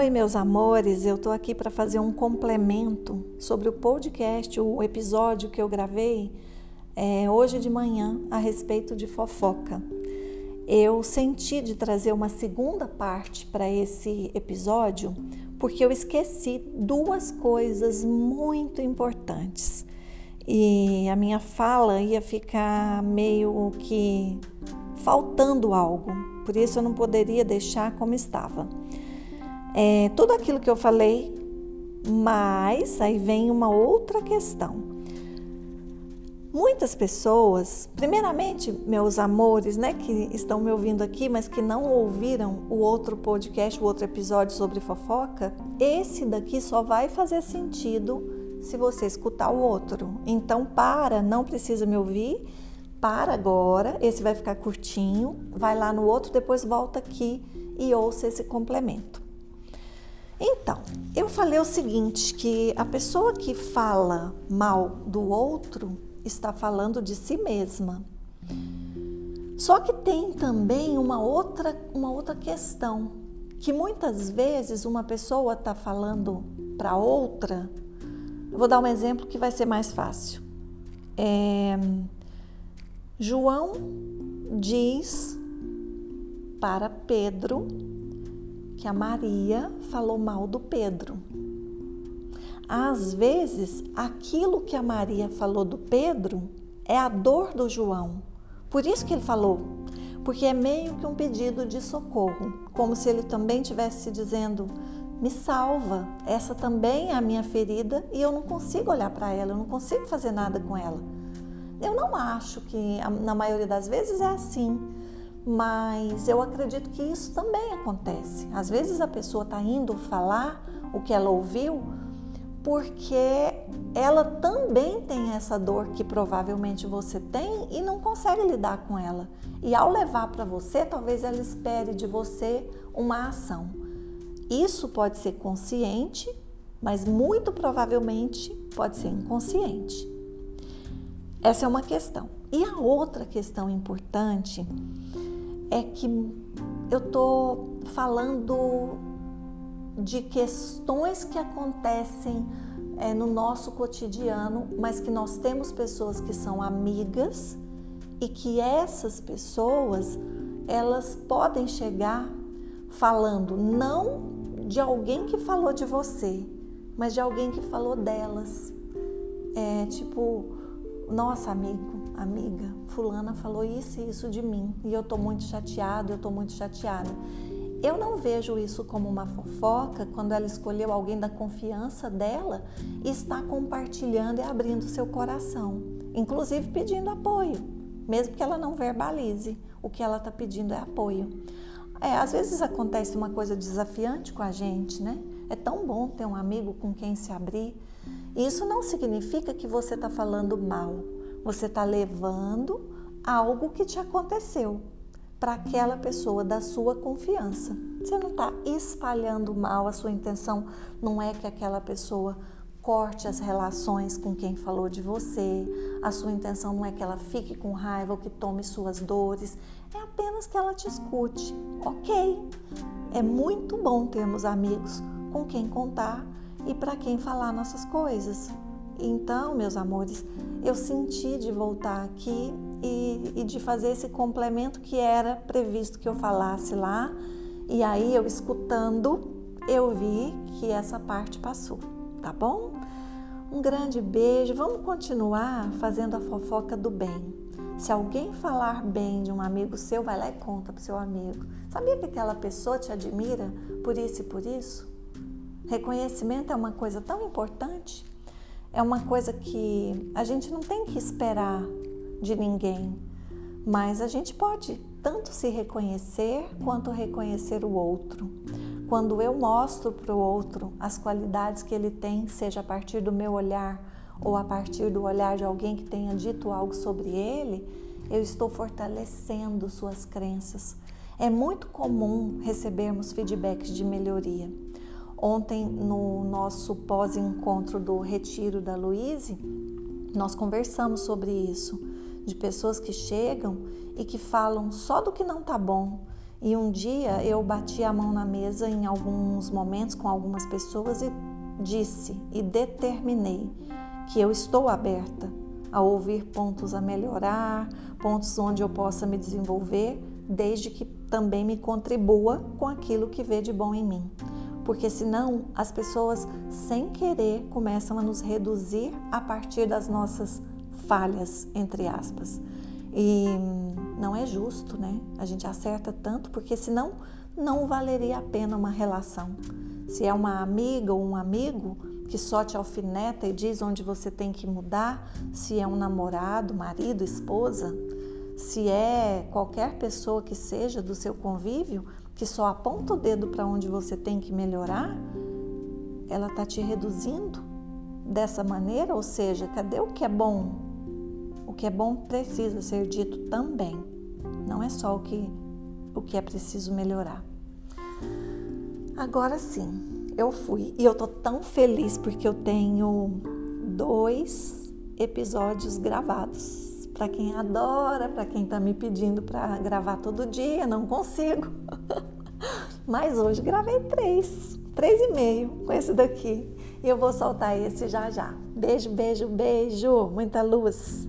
Oi, meus amores, eu tô aqui para fazer um complemento sobre o podcast, o episódio que eu gravei é, hoje de manhã a respeito de fofoca. Eu senti de trazer uma segunda parte para esse episódio porque eu esqueci duas coisas muito importantes e a minha fala ia ficar meio que faltando algo, por isso eu não poderia deixar como estava é, tudo aquilo que eu falei, mas aí vem uma outra questão. Muitas pessoas, primeiramente, meus amores, né, que estão me ouvindo aqui, mas que não ouviram o outro podcast, o outro episódio sobre fofoca, esse daqui só vai fazer sentido se você escutar o outro. Então, para, não precisa me ouvir, para agora, esse vai ficar curtinho, vai lá no outro, depois volta aqui e ouça esse complemento. Então, eu falei o seguinte, que a pessoa que fala mal do outro está falando de si mesma. Só que tem também uma outra, uma outra questão, que muitas vezes uma pessoa está falando para outra. Eu vou dar um exemplo que vai ser mais fácil. É, João diz para Pedro que a Maria falou mal do Pedro. Às vezes, aquilo que a Maria falou do Pedro é a dor do João. Por isso que ele falou, porque é meio que um pedido de socorro, como se ele também estivesse dizendo: me salva, essa também é a minha ferida e eu não consigo olhar para ela, eu não consigo fazer nada com ela. Eu não acho que na maioria das vezes é assim mas eu acredito que isso também acontece. Às vezes a pessoa está indo falar o que ela ouviu porque ela também tem essa dor que provavelmente você tem e não consegue lidar com ela. E ao levar para você, talvez ela espere de você uma ação. Isso pode ser consciente, mas muito provavelmente pode ser inconsciente. Essa é uma questão. E a outra questão importante é que eu estou falando de questões que acontecem é, no nosso cotidiano, mas que nós temos pessoas que são amigas e que essas pessoas elas podem chegar falando não de alguém que falou de você, mas de alguém que falou delas. É tipo, nossa amigo, amiga, fulana falou isso e isso de mim e eu tô muito chateado, eu tô muito chateada. Eu não vejo isso como uma fofoca quando ela escolheu alguém da confiança dela e está compartilhando e abrindo seu coração, inclusive pedindo apoio, mesmo que ela não verbalize. O que ela está pedindo é apoio. É, às vezes acontece uma coisa desafiante com a gente, né? É tão bom ter um amigo com quem se abrir. Isso não significa que você está falando mal. Você está levando algo que te aconteceu para aquela pessoa da sua confiança. Você não está espalhando mal, a sua intenção não é que aquela pessoa corte as relações com quem falou de você, a sua intenção não é que ela fique com raiva ou que tome suas dores, é apenas que ela te escute. Ok, é muito bom termos amigos com quem contar e para quem falar nossas coisas. Então, meus amores, eu senti de voltar aqui e, e, de fazer esse complemento que era previsto que eu falasse lá. E aí, eu escutando, eu vi que essa parte passou, tá bom? Um grande beijo. Vamos continuar fazendo a fofoca do bem. Se alguém falar bem de um amigo seu, vai lá e conta pro seu amigo. Sabia que aquela pessoa te admira por isso e por isso? Reconhecimento é uma coisa tão importante é uma coisa que a gente não tem que esperar de ninguém, mas a gente pode tanto se reconhecer quanto reconhecer o outro. Quando eu mostro para o outro as qualidades que ele tem, seja a partir do meu olhar ou a partir do olhar de alguém que tenha dito algo sobre ele, eu estou fortalecendo suas crenças. É muito comum recebermos feedbacks de melhoria. Ontem, no nosso pós-encontro do Retiro da Luíse, nós conversamos sobre isso, de pessoas que chegam e que falam só do que não tá bom E um dia eu bati a mão na mesa em alguns momentos com algumas pessoas e disse e determinei que eu estou aberta a ouvir pontos a melhorar, pontos onde eu possa me desenvolver, desde que também me contribua com aquilo que vê de bom em mim. Porque senão as pessoas, sem querer, começam a nos reduzir a partir das nossas falhas, entre aspas. E não é justo, né? A gente acerta tanto, porque senão não valeria a pena uma relação. Se é uma amiga ou um amigo que só te alfineta e diz onde você tem que mudar, se é um namorado, marido, esposa, se é qualquer pessoa que seja do seu convívio que só aponta o dedo para onde você tem que melhorar, ela está te reduzindo dessa maneira, ou seja, cadê o que é bom? O que é bom precisa ser dito também. Não é só o que o que é preciso melhorar. Agora sim, eu fui e eu tô tão feliz porque eu tenho dois episódios gravados para quem adora, para quem está me pedindo para gravar todo dia, não consigo. Mas hoje gravei três, três e meio com esse daqui. E eu vou soltar esse já já. Beijo, beijo, beijo. Muita luz.